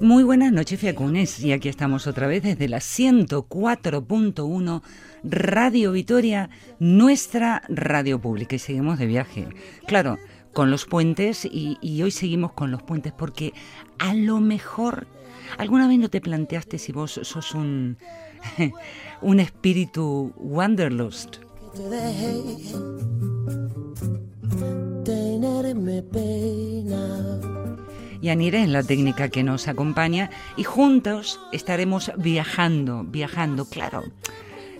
Muy buenas noches, Fiacunes, y aquí estamos otra vez desde la 104.1 Radio Vitoria, nuestra radio pública, y seguimos de viaje. Claro, con los puentes, y, hoy seguimos con los puentes porque a lo mejor, ¿alguna vez no te planteaste si vos sos un, un espíritu wanderlust? Tenerme pena. Y Anire es la técnica que nos acompaña y juntos estaremos viajando, viajando, claro.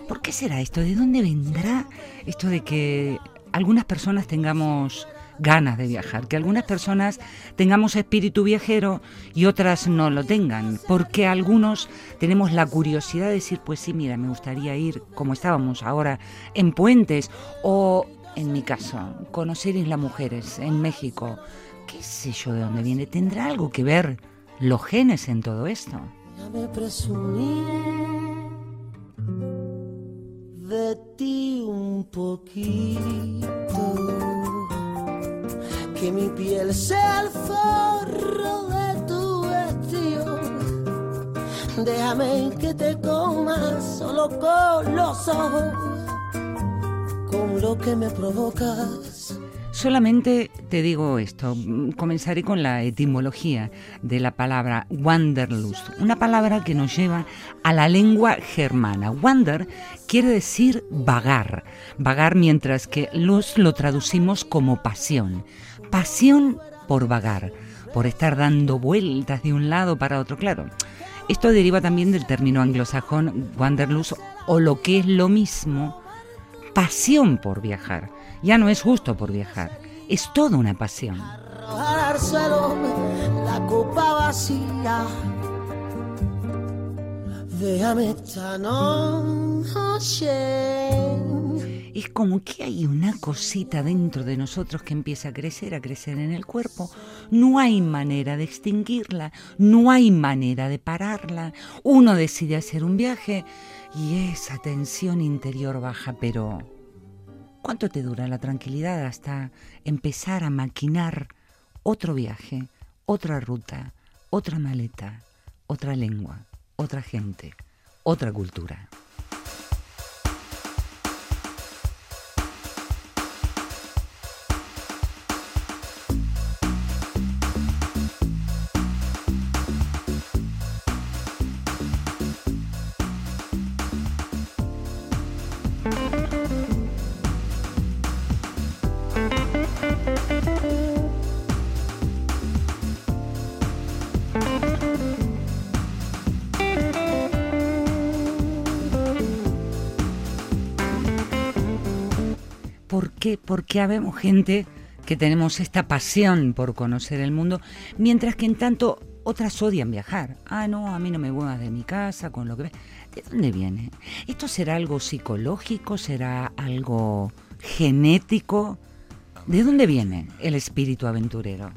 ¿Por qué será esto? ¿De dónde vendrá esto de que algunas personas tengamos ganas de viajar, que algunas personas tengamos espíritu viajero y otras no lo tengan, porque algunos tenemos la curiosidad de decir, pues sí, mira, me gustaría ir como estábamos ahora en Puentes o en mi caso, conocer Isla Mujeres en México, qué sé yo de dónde viene, ¿tendrá algo que ver los genes en todo esto? Déjame presumir de ti un poquito. Que mi piel sea el forro de tu vestido. Déjame que te comas solo con los ojos. Con lo que me provocas. Solamente te digo esto, comenzaré con la etimología de la palabra Wanderlust, una palabra que nos lleva a la lengua germana. Wander quiere decir vagar, vagar mientras que lust lo traducimos como pasión, pasión por vagar, por estar dando vueltas de un lado para otro, claro. Esto deriva también del término anglosajón Wanderlust o lo que es lo mismo, pasión por viajar. Ya no es justo por viajar, es toda una pasión. Arrojar al suelo la copa vacía. Déjame esta noche. Es como que hay una cosita dentro de nosotros que empieza a crecer, a crecer en el cuerpo. No hay manera de extinguirla, no hay manera de pararla. Uno decide hacer un viaje y esa tensión interior baja, pero ¿cuánto te dura la tranquilidad hasta empezar a maquinar otro viaje, otra ruta, otra maleta, otra lengua, otra gente, otra cultura? Porque habemos gente que tenemos esta pasión por conocer el mundo, mientras que en tanto otras odian viajar. Ah, no, a mí no me muevas de mi casa con lo que. ¿De dónde viene? ¿Esto será algo psicológico? ¿Será algo genético? ¿De dónde viene el espíritu aventurero?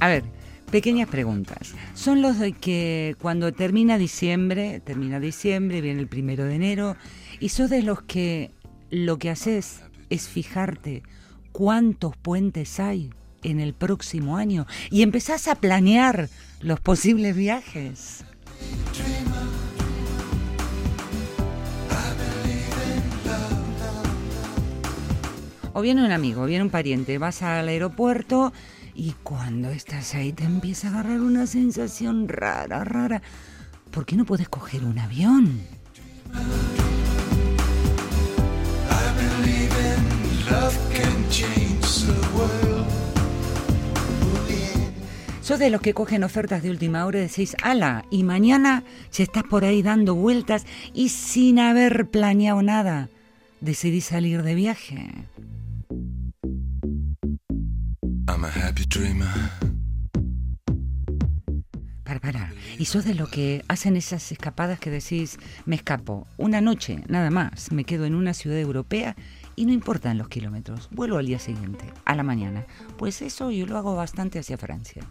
A ver, pequeñas preguntas. Son los de que cuando termina diciembre, termina diciembre, viene el primero de enero, y sos de los que lo que haces es fijarte cuántos puentes hay en el próximo año y empezás a planear los posibles viajes. O viene un amigo, viene un pariente, vas al aeropuerto y cuando estás ahí te empieza a agarrar una sensación rara, rara. ¿Por qué no puedes coger un avión? Sos de los que cogen ofertas de última hora y decís, ala, y mañana si estás por ahí dando vueltas y sin haber planeado nada, decidís salir de viaje. Para. Y sos de los que hacen esas escapadas que decís, me escapo una noche, nada más, me quedo en una ciudad europea y no importan los kilómetros, vuelvo al día siguiente, a la mañana. Pues eso yo lo hago bastante hacia Francia.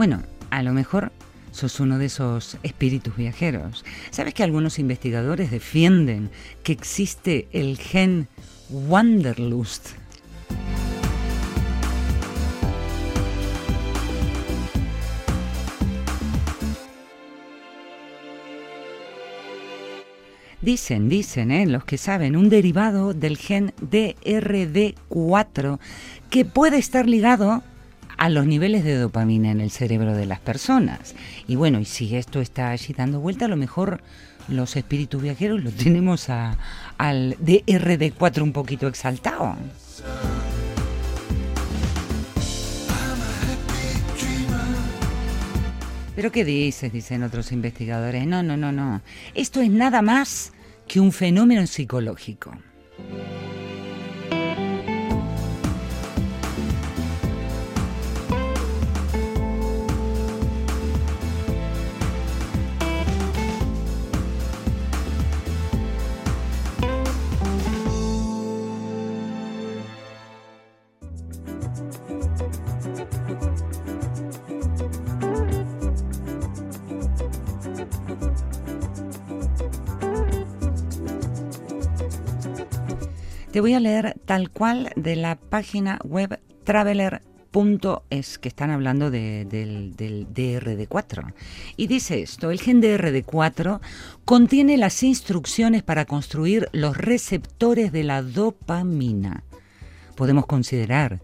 Bueno, a lo mejor sos uno de esos espíritus viajeros. ¿Sabes que algunos investigadores defienden que existe el gen Wanderlust? Dicen, dicen, ¿eh? los que saben, un derivado del gen DRD4 que puede estar ligado a los niveles de dopamina en el cerebro de las personas. Y bueno, y si esto está allí dando vuelta, a lo mejor los espíritus viajeros lo tenemos a- al DRD4 un poquito exaltado. ¿Pero qué dices? Dicen otros investigadores. No, no, no, no. Esto es nada más que un fenómeno psicológico. Te voy a leer tal cual de la página web traveler.es, que están hablando de- del, del DRD4. Y dice esto, el gen DRD4 contiene las instrucciones para construir los receptores de la dopamina. Podemos considerar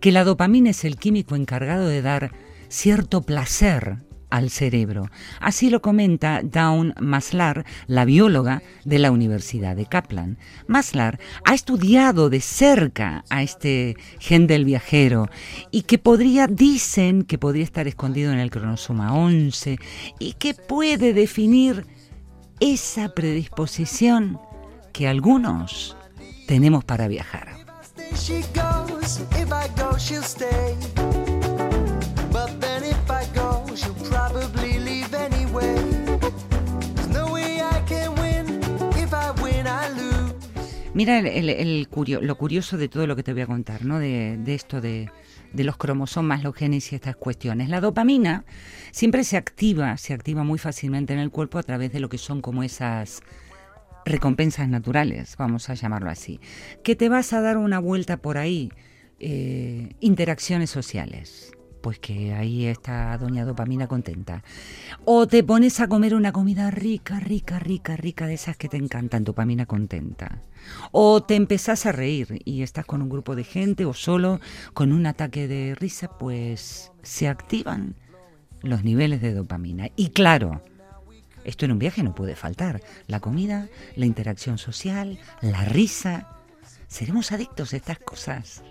que la dopamina es el químico encargado de dar cierto placer al cerebro. Así lo comenta Dawn Maslar, la bióloga de la Universidad de Kaplan. Maslar ha estudiado de cerca a este gen del viajero y que podría, dicen que podría estar escondido en el cronosoma 11 y que puede definir esa predisposición que algunos tenemos para viajar. Mira el, curio- lo curioso de todo lo que te voy a contar, ¿no? De, de esto de, de los cromosomas, los genes y estas cuestiones. La dopamina siempre se activa, se activa muy fácilmente en el cuerpo a través de lo que son como esas recompensas naturales, vamos a llamarlo así. Que te vas a dar una vuelta por ahí, eh, interacciones sociales. Pues que ahí está doña dopamina contenta. O te pones a comer una comida rica, rica, rica, rica, de esas que te encantan, dopamina contenta. O te empezás a reír y estás con un grupo de gente o solo con un ataque de risa, pues se activan los niveles de dopamina. Y claro, esto en un viaje no puede faltar. La comida, la interacción social, la risa. Seremos adictos a estas cosas.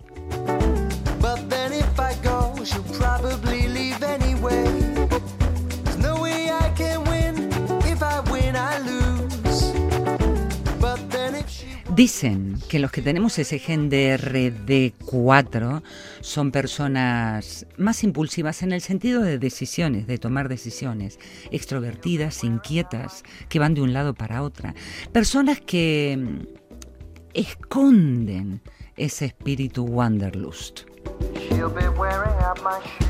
Dicen que los que tenemos ese gen de RD4 son personas más impulsivas en el sentido de decisiones, de tomar decisiones, extrovertidas, inquietas, que van de un lado para otra. Personas que mm, esconden ese espíritu wanderlust. She'll be wearing out my shoes.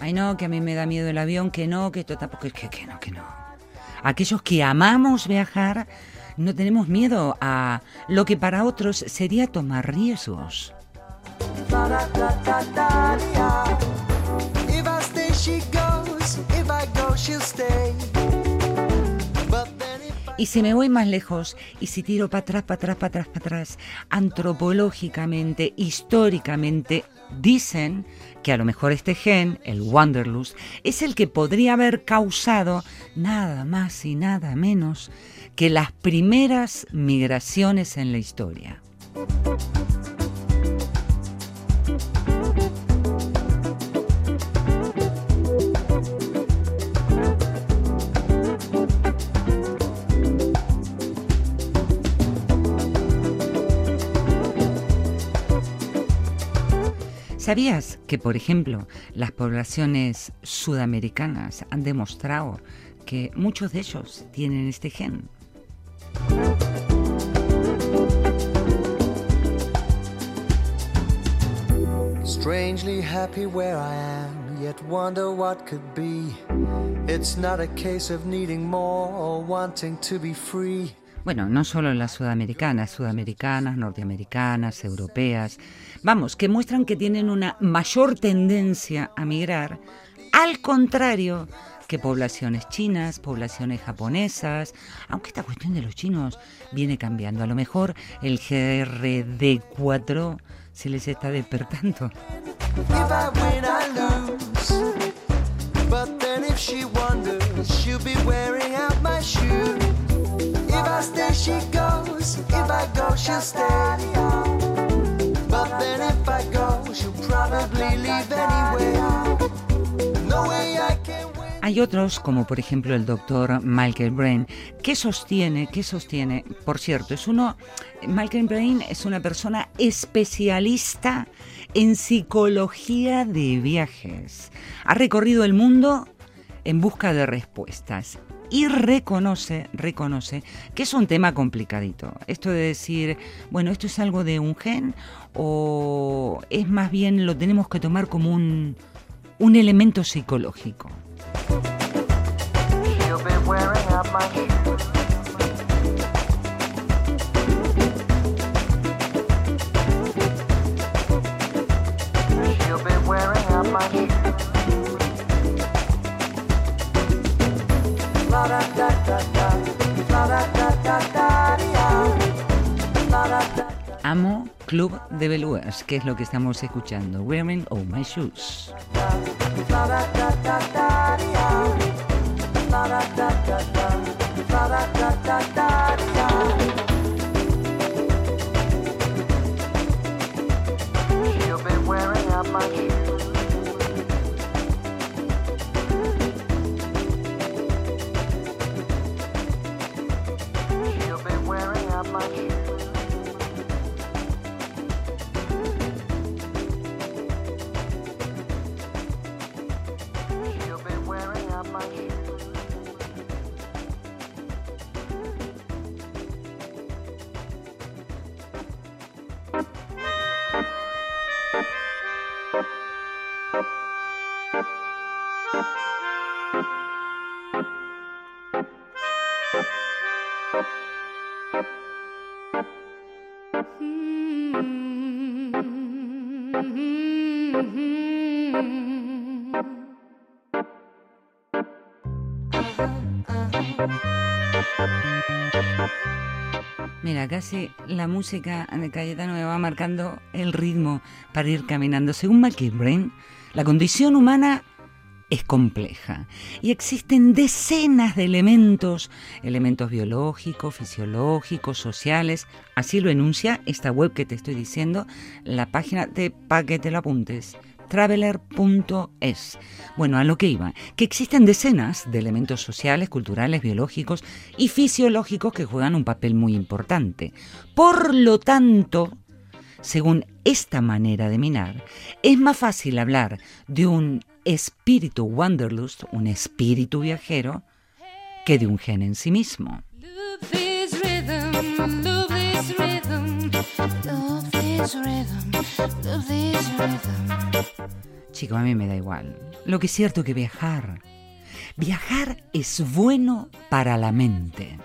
Ay, no, que a mí me da miedo el avión, que no, que esto tampoco, que, que no, que no. Aquellos que amamos viajar, no tenemos miedo a lo que para otros sería tomar riesgos. If I stay, she goes. If I go, she'll stay. Y si me voy más lejos, y si tiro para atrás, para atrás, para atrás, para atrás, antropológicamente, históricamente, dicen que a lo mejor este gen, el Wanderlust, es el que podría haber causado nada más y nada menos que las primeras migraciones en la historia. ¿Sabías que, por ejemplo, las poblaciones sudamericanas han demostrado que muchos de ellos tienen este gen? Strangely happy where I am, yet wonder what could be. It's not a case of needing more or wanting to be free. Bueno, no solo las sudamericanas, sudamericanas, norteamericanas, europeas, vamos, que muestran que tienen una mayor tendencia a migrar, al contrario que poblaciones chinas, poblaciones japonesas, aunque esta cuestión de los chinos viene cambiando. A lo mejor el GRD4 se les está despertando. She goes. If I go, she'll stay. But then if I go, she'll probably leave anyway. No way I can. Hay otros, como por ejemplo el doctor Michael Brain, que sostiene, que sostiene, por cierto, es uno, Michael Brain es una persona especialista en psicología de viajes. Ha recorrido el mundo en busca de respuestas y reconoce, reconoce que es un tema complicadito. Esto de decir, bueno, esto es algo de un gen o es más bien lo tenemos que tomar como un, un elemento psicológico. Amo Club de Belugas, que es lo que estamos escuchando. Wearing All My Shoes. Casi la música de Cayetano me va marcando el ritmo para ir caminando. Según Brain, la condición humana es compleja y existen decenas de elementos, elementos biológicos, fisiológicos, sociales. Así lo enuncia esta web que te estoy diciendo, la página de para que te lo apuntes traveler.es. Bueno, a lo que iba, que existen decenas de elementos sociales, culturales, biológicos y fisiológicos que juegan un papel muy importante. Por lo tanto, según esta manera de minar, es más fácil hablar de un espíritu wanderlust, un espíritu viajero, que de un gen en sí mismo. Chico, a mí me da igual. Lo que es cierto que viajar, viajar es bueno para la mente.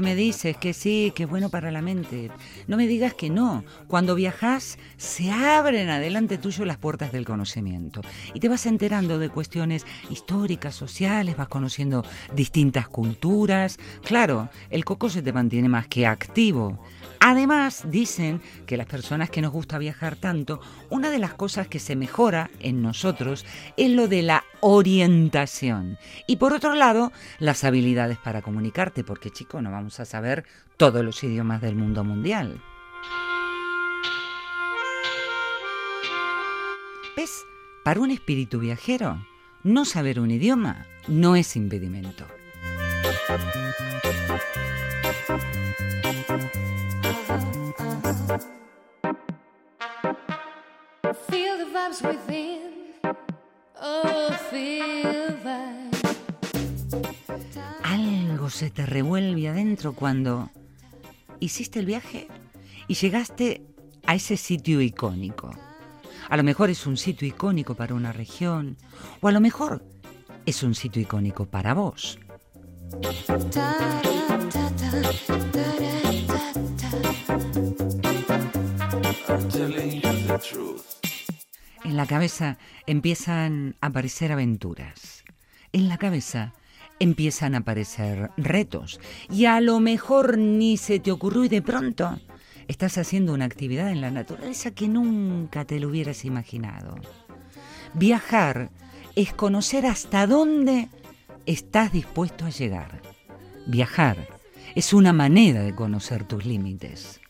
The vibes within. ¿Qué me dices? Que sí, que es bueno para la mente. No me digas que no. Cuando viajas, se abren adelante tuyo las puertas del conocimiento. Y te vas enterando de cuestiones históricas, sociales, vas conociendo distintas culturas. Claro, el coco se te mantiene más que activo. Además, dicen que las personas que nos gusta viajar tanto, una de las cosas que se mejora en nosotros es lo de la orientación. Y por otro lado, las habilidades para comunicarte, porque chico, no vamos a saber todos los idiomas del mundo mundial. ¿Ves? Para un espíritu viajero, no saber un idioma no es impedimento. Feel the vibes within. Oh, feel. Algo se te revuelve adentro cuando hiciste el viaje y llegaste a ese sitio icónico. A lo mejor es un sitio icónico para una región o a lo mejor es un sitio icónico para vos. En la cabeza empiezan a aparecer aventuras. En la cabeza empiezan a aparecer retos. Y a lo mejor ni se te ocurrió y de pronto estás haciendo una actividad en la naturaleza que nunca te lo hubieras imaginado. Viajar es conocer hasta dónde estás dispuesto a llegar. Viajar es una manera de conocer tus límites.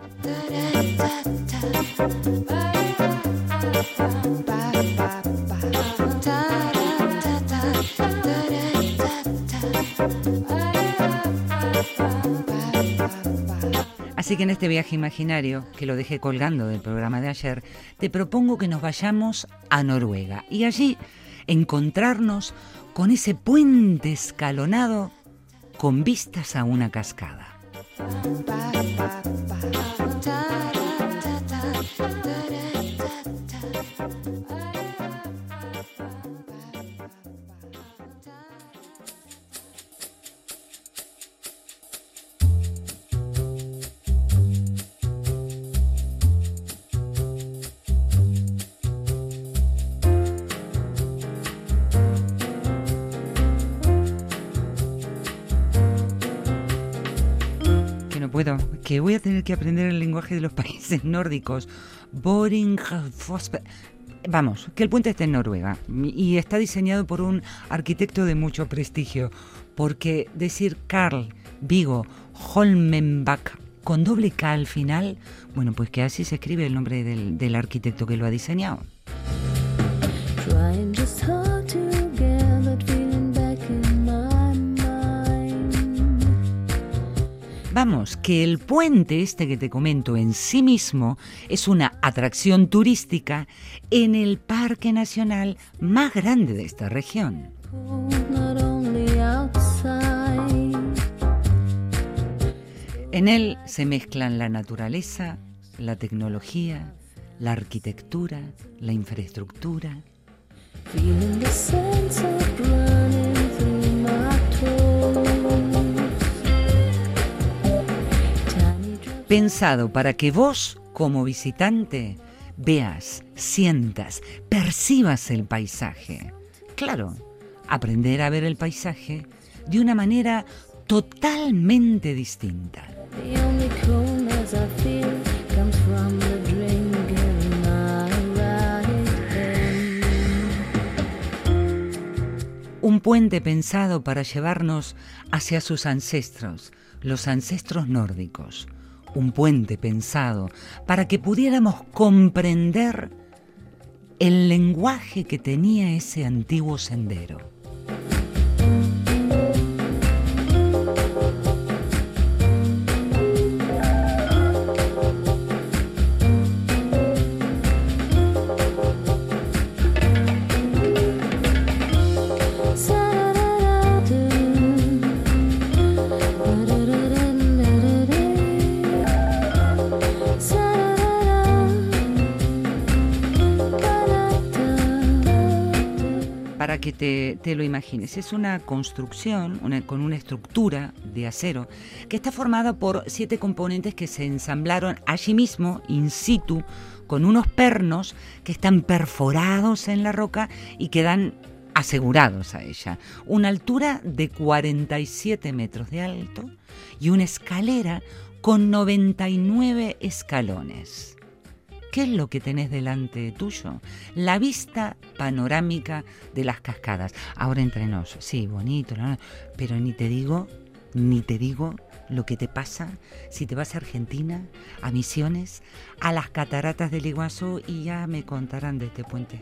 Así que en este viaje imaginario, que lo dejé colgando del programa de ayer, te propongo que nos vayamos a Noruega y allí encontrarnos con ese puente escalonado con vistas a una cascada. Que voy a tener que aprender el lenguaje de los países nórdicos. Boring Vamos, que el puente está en Noruega y está diseñado por un arquitecto de mucho prestigio, porque decir Carl Vigo Holmenbach con doble K al final, bueno, pues que así se escribe el nombre del, del arquitecto que lo ha diseñado. Vamos, que el puente este que te comento en sí mismo es una atracción turística en el parque nacional más grande de esta región. En él se mezclan la naturaleza, la tecnología, la arquitectura, la infraestructura. Pensado para que vos, como visitante, veas, sientas, percibas el paisaje. Claro, aprender a ver el paisaje de una manera totalmente distinta. Un puente pensado para llevarnos hacia sus ancestros, los ancestros nórdicos. Un puente pensado para que pudiéramos comprender el lenguaje que tenía ese antiguo sendero. Te, lo imagines. Es una construcción con una estructura de acero que está formada por siete componentes que se ensamblaron allí mismo, in situ, con unos pernos que están perforados en la roca y quedan asegurados a ella. Una altura de 47 metros de alto y una escalera con 99 escalones. ¿Qué es lo que tenés delante tuyo? La vista panorámica de las cascadas. Ahora entre nos, sí, bonito, pero ni te digo, ni te digo lo que te pasa si te vas a Argentina, a Misiones, a las cataratas del Iguazú y ya me contarán de este puente.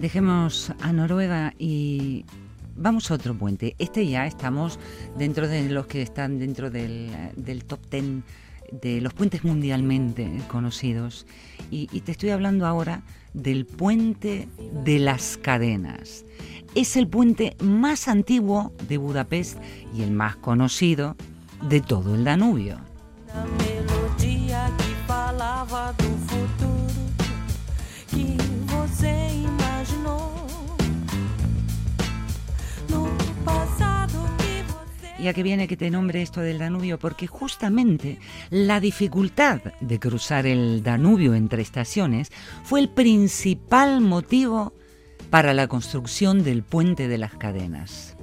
Dejemos a Noruega y vamos a otro puente. Este ya estamos dentro de los que están dentro del, top ten de los puentes mundialmente conocidos. Y, te estoy hablando ahora del puente de las cadenas. Es el puente más antiguo de Budapest y el más conocido de todo el Danubio. ¿Y a qué viene que te nombre esto del Danubio? Porque justamente la dificultad de cruzar el Danubio entre estaciones fue el principal motivo para la construcción del puente de las cadenas.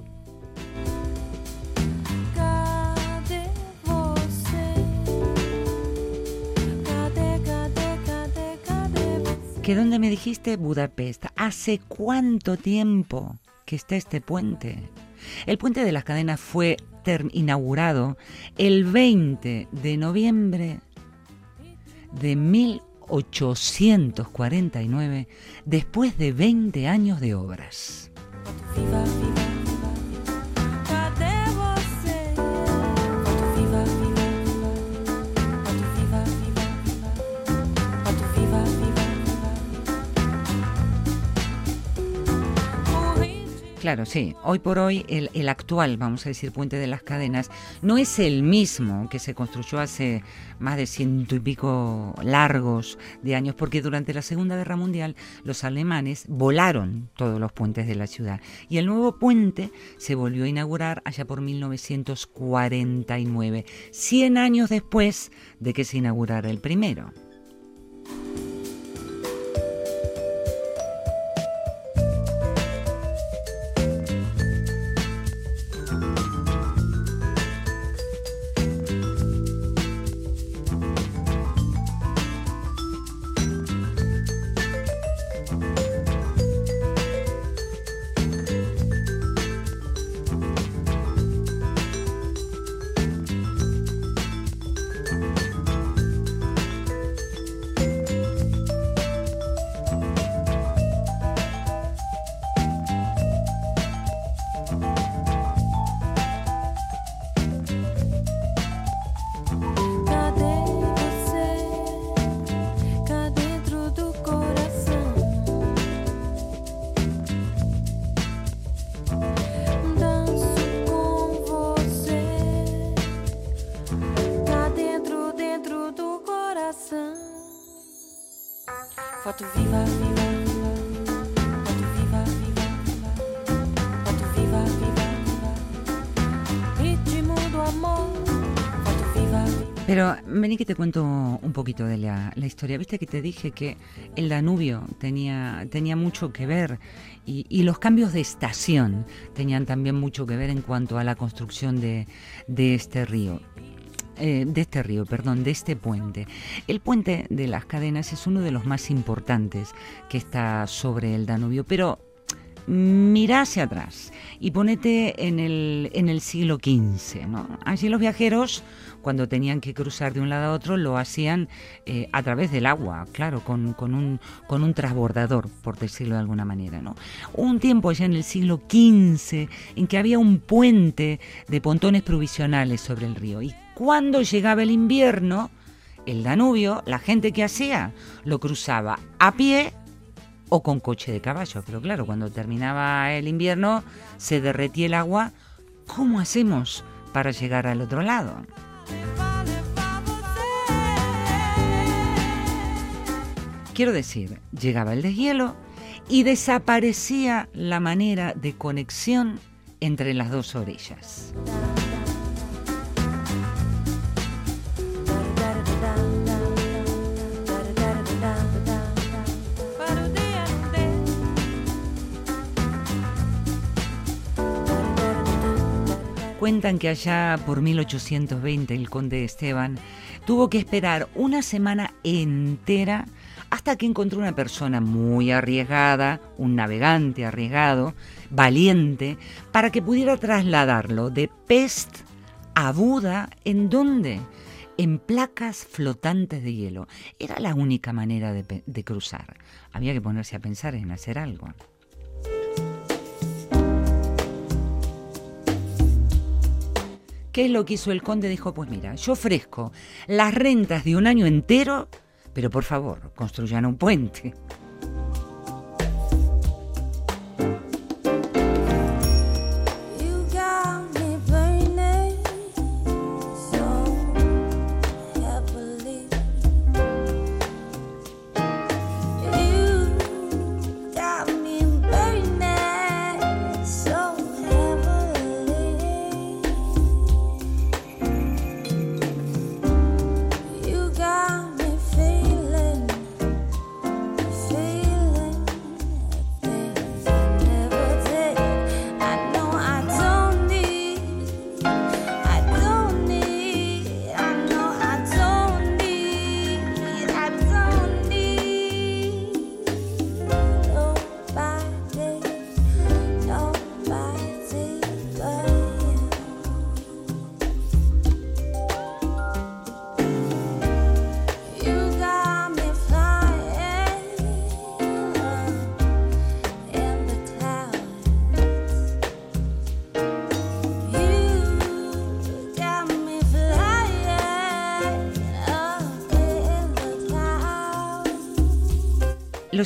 ¿Que dónde me dijiste Budapest? ¿Hace cuánto tiempo que está este puente? El puente de las cadenas fue inaugurado el 20 de noviembre de 1849, después de 20 años de obras. Viva, viva. Claro, sí. Hoy por hoy el, actual, vamos a decir, puente de las cadenas, no es el mismo que se construyó hace más de ciento y pico largos de años, porque durante la Segunda Guerra Mundial los alemanes volaron todos los puentes de la ciudad y el nuevo puente se volvió a inaugurar allá por 1949, 100 años después de que se inaugurara el primero. Pero vení que te cuento un poquito de la, historia. Viste que te dije que el Danubio tenía, tenía mucho que ver y, y los cambios de estación tenían también mucho que ver en cuanto a la construcción de, de este río. Eh, de este río, perdón, de este puente. El puente de las cadenas es uno de los más importantes que está sobre el Danubio, pero mira hacia atrás y ponete en el, en el siglo XV. ¿no? Allí los viajeros, cuando tenían que cruzar de un lado a otro, lo hacían eh, a través del agua, claro, con, un, con un transbordador, por decirlo de alguna manera. ¿no? Un tiempo allá en el siglo XV en que había un puente de pontones provisionales sobre el río y cuando llegaba el invierno, el Danubio, la gente que hacía, lo cruzaba a pie o con coche de caballo. Pero claro, cuando terminaba el invierno se derretía el agua. ¿Cómo hacemos para llegar al otro lado? Quiero decir, llegaba el deshielo y desaparecía la manera de conexión entre las dos orillas. Cuentan que allá por 1820 el conde Esteban tuvo que esperar una semana entera hasta que encontró una persona muy arriesgada, un navegante arriesgado, valiente, para que pudiera trasladarlo de Pest a Buda, ¿en dónde? En placas flotantes de hielo. Era la única manera de, de cruzar. Había que ponerse a pensar en hacer algo. ¿Qué es lo que hizo el conde? Dijo, pues mira, yo ofrezco las rentas de un año entero, pero por favor, construyan un puente.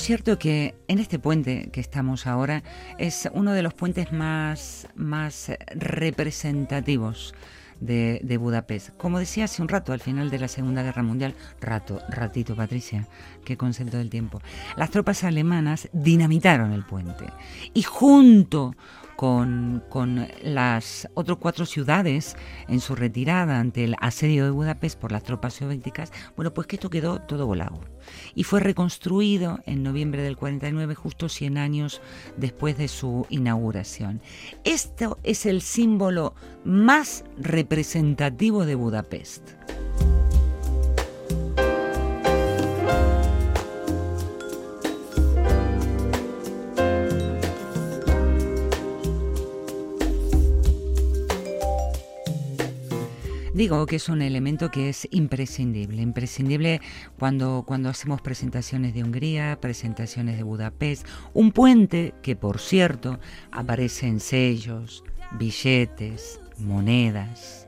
Lo cierto que en este puente que estamos ahora es uno de los puentes más, más representativos de, de Budapest. Como decía hace un rato, al final de la Segunda Guerra Mundial, rato, ratito Patricia, qué concepto del tiempo, las tropas alemanas dinamitaron el puente y junto con, las otras cuatro ciudades en su retirada ante el asedio de Budapest por las tropas soviéticas, bueno, pues que esto quedó todo volado. Y fue reconstruido en noviembre del 49, justo 100 años después de su inauguración. Esto es el símbolo más representativo de Budapest. Digo que es un elemento que es imprescindible, imprescindible cuando, cuando hacemos presentaciones de Hungría, presentaciones de Budapest, un puente que por cierto aparece en sellos, billetes, monedas.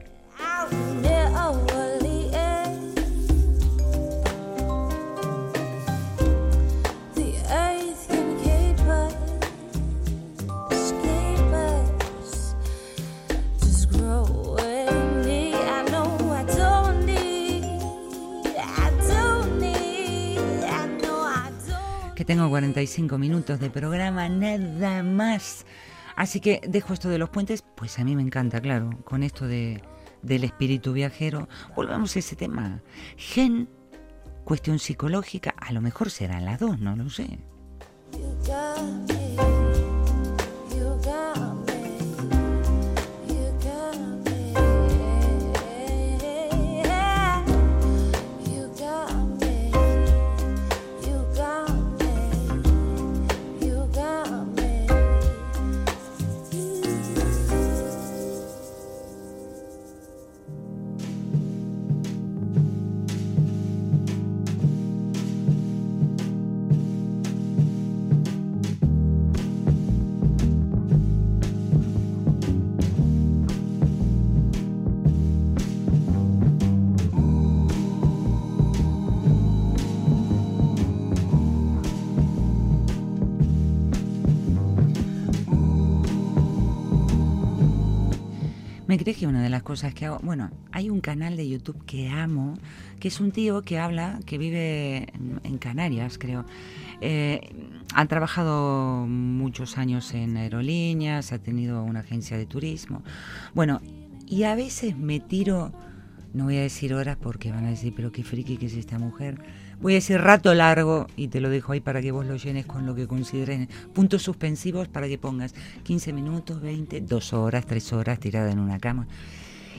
Tengo 45 minutos de programa, nada más. Así que dejo esto de los puentes, pues a mí me encanta, claro, con esto de, del espíritu viajero. Volvamos a ese tema. Gen, cuestión psicológica, a lo mejor serán las dos, no lo sé. Me crees que una de las cosas que hago, bueno, hay un canal de YouTube que amo, que es un tío que habla, que vive en, Canarias, creo. Eh, ha trabajado muchos años en aerolíneas, ha tenido una agencia de turismo. Bueno, y a veces me tiro, no voy a decir horas porque van a decir, pero qué friki que es esta mujer. Voy a decir rato largo y te lo dejo ahí para que vos lo llenes con lo que consideres. Puntos suspensivos para que pongas 15 minutos, 20, 2 horas, 3 horas tirada en una cama.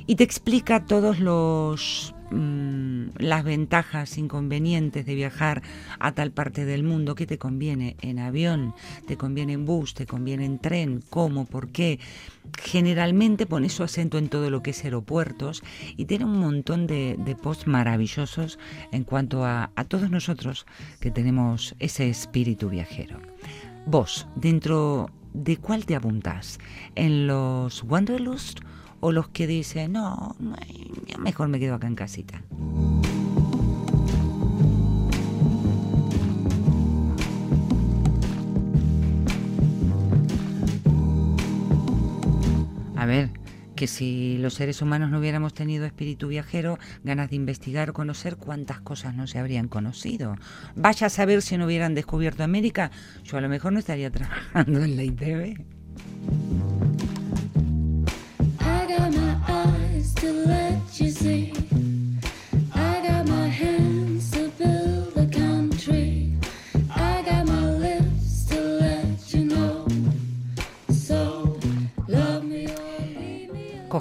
Y te explica todos los mm, las ventajas, inconvenientes de viajar a tal parte del mundo, qué te conviene en avión, te conviene en bus, te conviene en tren, cómo, por qué. Generalmente pone su acento en todo lo que es aeropuertos y tiene un montón de, de posts maravillosos en cuanto a, todos nosotros que tenemos ese espíritu viajero. Vos, dentro de cuál te apuntás? ¿En los Wanderlust o los que dicen, no, mejor me quedo acá en casita? A ver, que si los seres humanos no hubiéramos tenido espíritu viajero, ganas de investigar, conocer cuántas cosas no se habrían conocido. Vaya a saber si no hubieran descubierto América, yo a lo mejor no estaría trabajando en la ITV. To let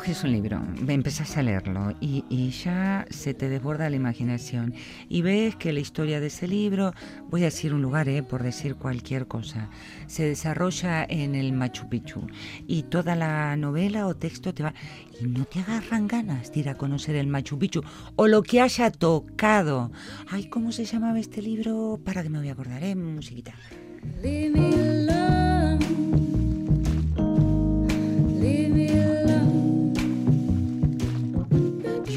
Coges un libro, empezás a leerlo y, y ya se te desborda la imaginación y ves que la historia de ese libro, voy a decir un lugar, eh, por decir cualquier cosa, se desarrolla en el Machu Picchu y toda la novela o texto te va y no te agarran ganas de ir a conocer el Machu Picchu o lo que haya tocado. Ay, ¿cómo se llamaba este libro? Para que me voy a acordar, eh, musiquita.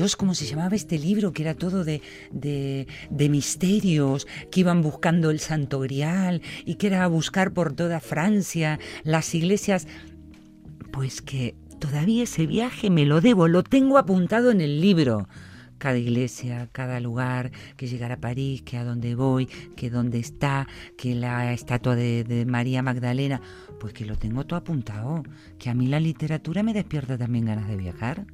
Dios, ¿cómo se llamaba este libro? Que era todo de, de, de misterios, que iban buscando el Santo Grial y que era a buscar por toda Francia las iglesias. Pues que todavía ese viaje me lo debo, lo tengo apuntado en el libro. Cada iglesia, cada lugar, que llegar a París, que a dónde voy, que dónde está, que la estatua de, de María Magdalena, pues que lo tengo todo apuntado, que a mí la literatura me despierta también ganas de viajar.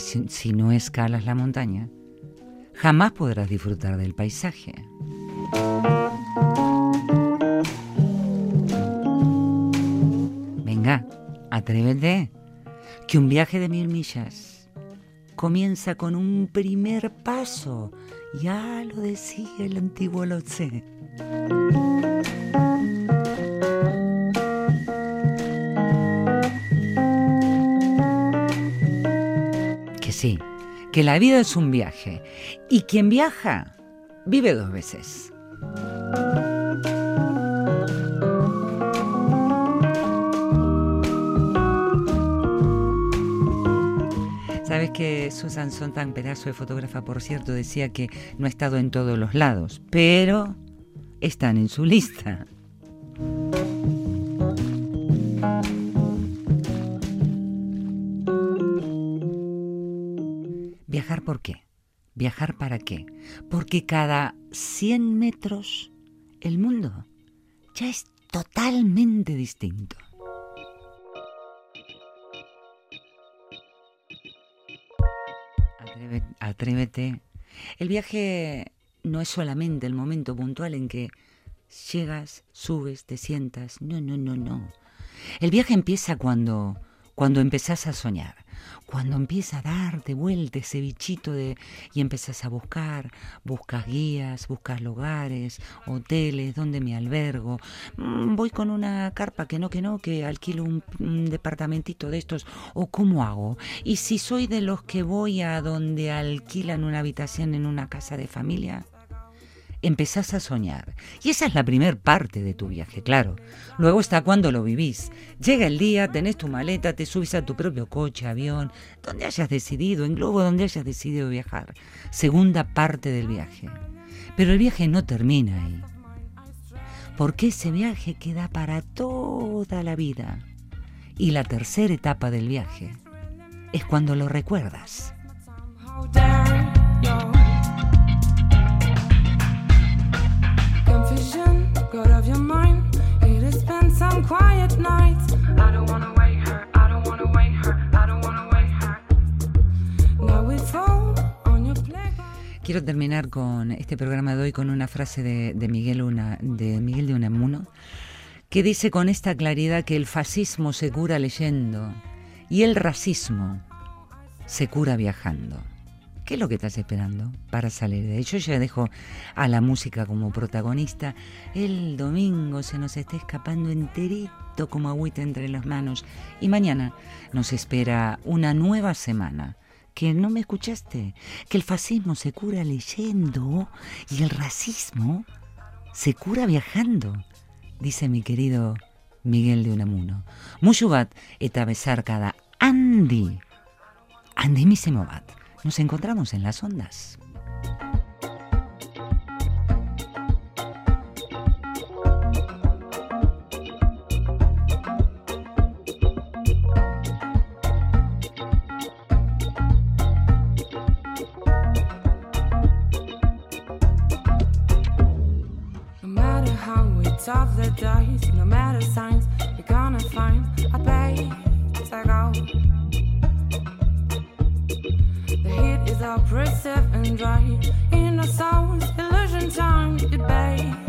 Si no escalas la montaña, jamás podrás disfrutar del paisaje. Venga, atrévete, que un viaje de mil millas comienza con un primer paso Ya lo decía el antiguo Lao Sí, que la vida es un viaje y quien viaja vive dos veces. Sabes que Susan Sontag, pedazo de fotógrafa, por cierto, decía que no ha estado en todos los lados, pero están en su lista. ¿Viajar por qué? ¿Viajar para qué? Porque cada 100 metros el mundo ya es totalmente distinto. Atreve- Atrévete. El viaje no es solamente el momento puntual en que llegas, subes, te sientas. No, no, no, no. El viaje empieza cuando, cuando empezás a soñar, cuando empieza a darte vuelta ese bichito de y empezás a buscar, buscas guías, buscas lugares, hoteles, donde me albergo. Mm, Voy con una carpa que no, que no, que alquilo un, un departamentito de estos, o cómo hago. Y si soy de los que voy a donde alquilan una habitación en una casa de familia, empezás a soñar. Y esa es la primer parte de tu viaje, claro. Luego está cuando lo vivís. Llega el día, tenés tu maleta, te subís a tu propio coche, avión, donde hayas decidido, en globo donde hayas decidido viajar. Segunda parte del viaje. Pero el viaje no termina ahí. Porque ese viaje queda para toda la vida. Y la tercera etapa del viaje es cuando lo recuerdas. Quiero terminar con este programa de hoy con una frase de, Miguel, una, de Miguel de Unamuno que dice con esta claridad que el fascismo se cura leyendo y el racismo se cura viajando. ¿Qué es lo que estás esperando para salir de? Yo ya dejo a la música como protagonista. El domingo se nos está escapando enterito como agüita entre las manos. Y mañana nos espera una nueva semana. ¿Que no me escuchaste? Que el fascismo se cura leyendo y el racismo se cura viajando, dice mi querido Miguel de Unamuno. Mushubat eta bezarkada handi, handimísimo bat. Nos encontramos en las ondas. Toss the dice, no matter signs, we're gonna find a place to go. The heat is oppressive and dry. In our souls, illusion time, debate